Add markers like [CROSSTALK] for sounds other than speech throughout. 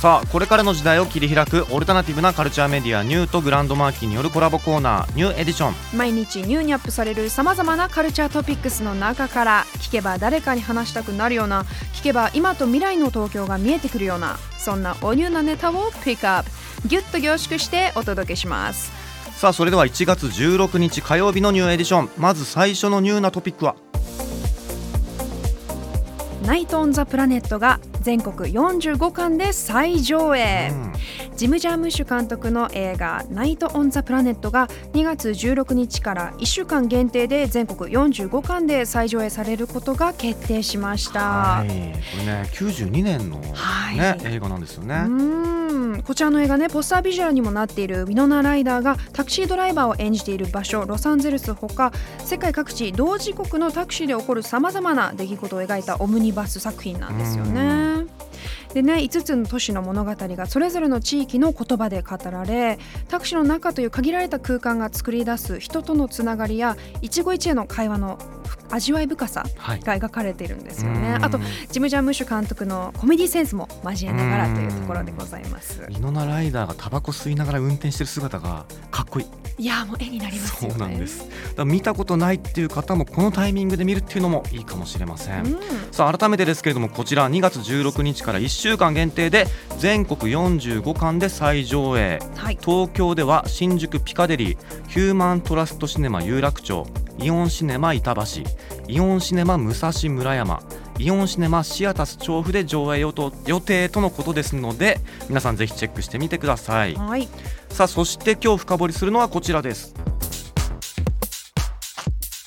さあこれからの時代を切り開くオルタナティブなカルチャーメディアニューとグランドマーキーによるコラボコーナーニューエディション。毎日ニューにアップされるさまざまなカルチャートピックスの中から聞けば誰かに話したくなるような聞けば今と未来の東京が見えてくるようなそんなおニューなネタをピックアップ。ギュッと凝縮してお届けしますさあそれでは1月16日火曜日の new edition。まず最初のニューなトピックは？ナイト・オン・ザ・プラネットが全国45館で再上映、ジム・ジャームッシュ監督の映画「ナイト・オン・ザ・プラネット」が2月16日から1週間限定で全国45巻で再上映されることが決定しました。はい。これね92年の、ねはい。映画なんですよね。うーん。こちらの映画ねポスタービジュアルにもなっているウィノナ・ライダーがタクシードライバーを演じている場所ロサンゼルスほか世界各地同時刻のタクシーで起こるさまざまな出来事を描いたオムニバス作品なんですよね。でね5つの都市の物語がそれぞれの地域の言葉で語られタクシーの中という限られた空間が作り出す人とのつながりや一期一会の会話の味わい深さはいが描かれているんですよね。うんあとジム・ジャームッシュ監督のコメディセンスも交えながらというところでございます。イノナライダーがタバコ吸いながら運転してる姿がかっこいいいやもう絵になりますそう。なんですだ見たことないっていう方もこのタイミングで見るっていうのもいいかもしれません、うんさあ改めてですけれどもこちら2月16日から1週間限定で全国45巻で再上映はい。東京では新宿ピカデリーヒューマントラストシネマ有楽町イオンシネマ板橋イオンシネマ武蔵村山イオンシネマシアタス調布で上映予定とのことですので皆さんぜひチェックしてみてくださいはい。さあそして今日深掘りするのはこちらです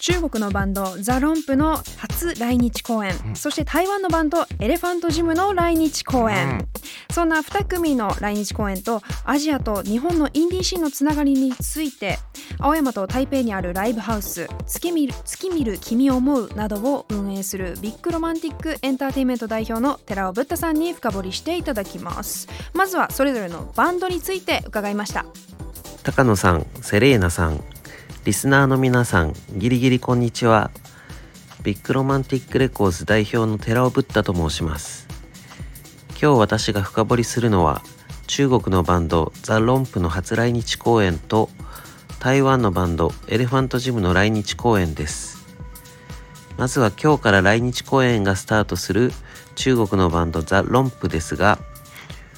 中国のバンド THE 尺口MP の初来日公演、うん。そして台湾のバンド Elephant Gym の来日公演、うん。そんな2組の来日公演とアジアと日本のインディーシーンのつながりについて青山と台北にあるライブハウス月見る月見ル君想フなどを運営する BIG ROMANTIC ENTERTAINMENT 代表の寺尾ブッタさんに深掘りしていただきます。まずはそれぞれのバンドについて伺いました。高野さん、セレーナさん、リスナーの皆さん、ギリギリこんにちは。 BIG ROMANTIC RECORDS 代表の寺尾ブッタと申します。今日私が深掘りするのは、中国のバンド THE 尺口MP の初来日公演と、台湾のバンド Elephant Gym の来日公演です。まずは今日から来日公演がスタートする中国のバンド THE 尺口MP ですが、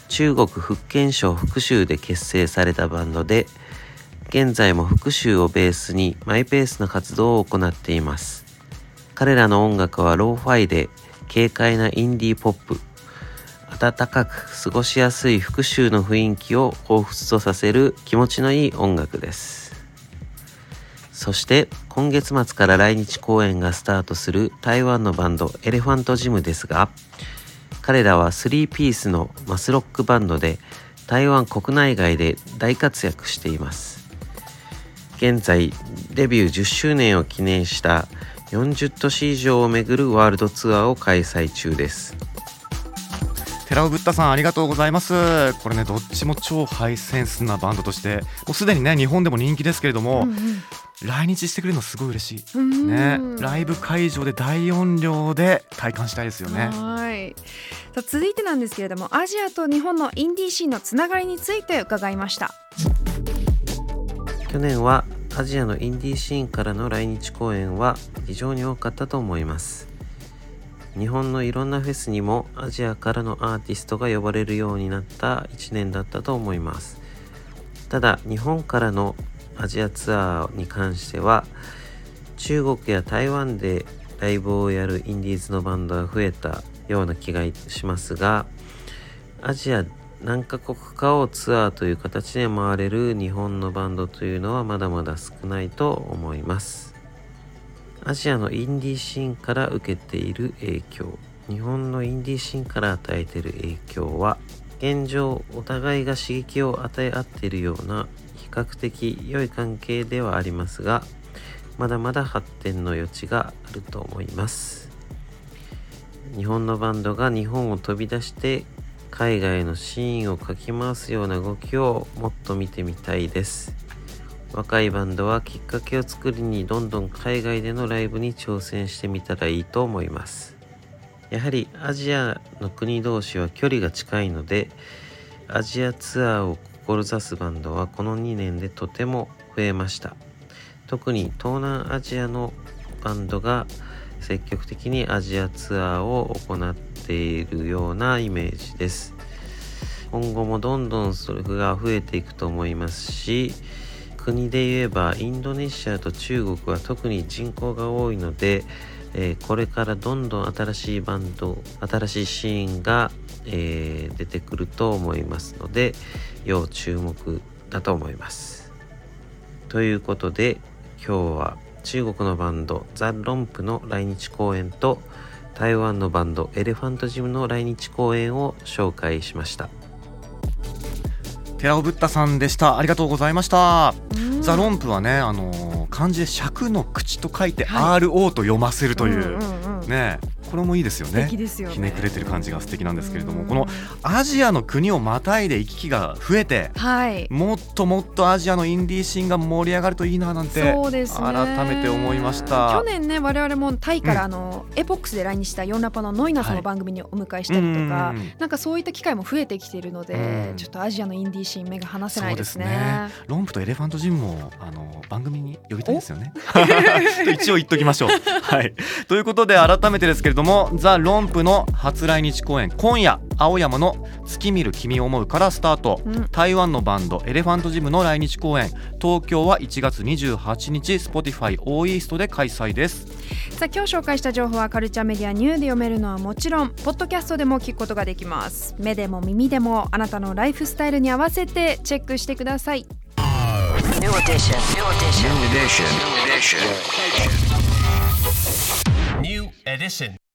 中国福建省福州で結成されたバンドで現在も福州をベースにマイペースな活動を行っています。彼らの音楽はローファイで軽快なインディーポップ。暖かく過ごしやすい福州の雰囲気を彷彿とさせる気持ちのいい音楽です。そして今月末から来日公演がスタートする台湾のバンド Elephant Gym ですが彼らは3ピースのマスロックバンドで台湾国内外で大活躍しています。現在デビュー10周年を記念した40都市以上を巡るワールドツアーを開催中です。寺尾ブッダさんありがとうございます。これねどっちも超ハイセンスなバンドとしてもうすでにね日本でも人気ですけれども、来日してくれるのすごい嬉しい、うんねライブ会場で大音量で体感したいですよね。はい。さあ続いてなんですけれどもアジアと日本のインディーシーンのつながりについて伺いました去年はアジアのインディーシーンからの来日公演は非常に多かったと思います。日本のいろんなフェスにもアジアからのアーティストが呼ばれるようになった1年だったと思います。ただ日本からのアジアツアーに関しては中国や台湾でライブをやるインディーズのバンドが増えたような気がしますがアジア何カ国かをツアーという形で回れる日本のバンドというのはまだまだ少ないと思います。アジアのインディーシーンから受けている影響。日本のインディーシーンから与えている影響は現状お互いが刺激を与え合っているような比較的良い関係ではありますがまだまだ発展の余地があると思います。日本のバンドが日本を飛び出して海外のシーンをかき回すような動きをもっと見てみたいです。若いバンドはきっかけを作りにどんどん海外でのライブに挑戦してみたらいいと思います。やはりアジアの国同士は距離が近いのでアジアツアーを志すバンドはこの2年でとても増えました。特に東南アジアのバンドが積極的にアジアツアーを行っているようなイメージです。今後もどんどんそれが増えていくと思いますし国で言えばインドネシアと中国は特に人口が多いので、えーこれからどんどん新しいバンド新しいシーンが、えー出てくると思いますので要注目だと思います。ということで今日は中国のバンド THE 尺口MP の来日公演と台湾のバンド Elephant Gym の来日公演を紹介しました。寺尾ブッタさんでした。ありがとうございました。うん。 THE 尺口MP はねあのー漢字で尺の口と書いては RO と読ませるという、ねこれもいいですよね素敵ですよね。ひねくれてる感じが素敵なんですけれどうんもこのアジアの国をまたいで行き来が増えてはい。もっともっとアジアのインディーシーンが盛り上がるといいななんてそうですね。改めて思いました。去年ね我々もタイからうん。あの、 EPOCHS で来日した YONLAPA のノイナさんの番組にお迎えしたりとか、うんうんうん。なんかそういった機会も増えてきているので、うん。ちょっとアジアのインディーシーン目が離せないですね。すね。尺口MP と Elephant Gym もあの番組に呼びたいですよね。と [LAUGHS] 一応言っときましょう。はい。ということで改めてですけれども、ザ・ロンプの初来日公演今夜青山の月見る君を思うからスタート。うん台湾のバンドエレファントジムの来日公演東京は1月28日 Spotify オーイーストで開催です。さあ今日紹介した情報はカルチャーメディアニューで読めるのはもちろんポッドキャストでも聞くことができます目でも耳でもあなたのライフスタイルに合わせてチェックしてください New edition. New edition. New edition. New edition. New edition.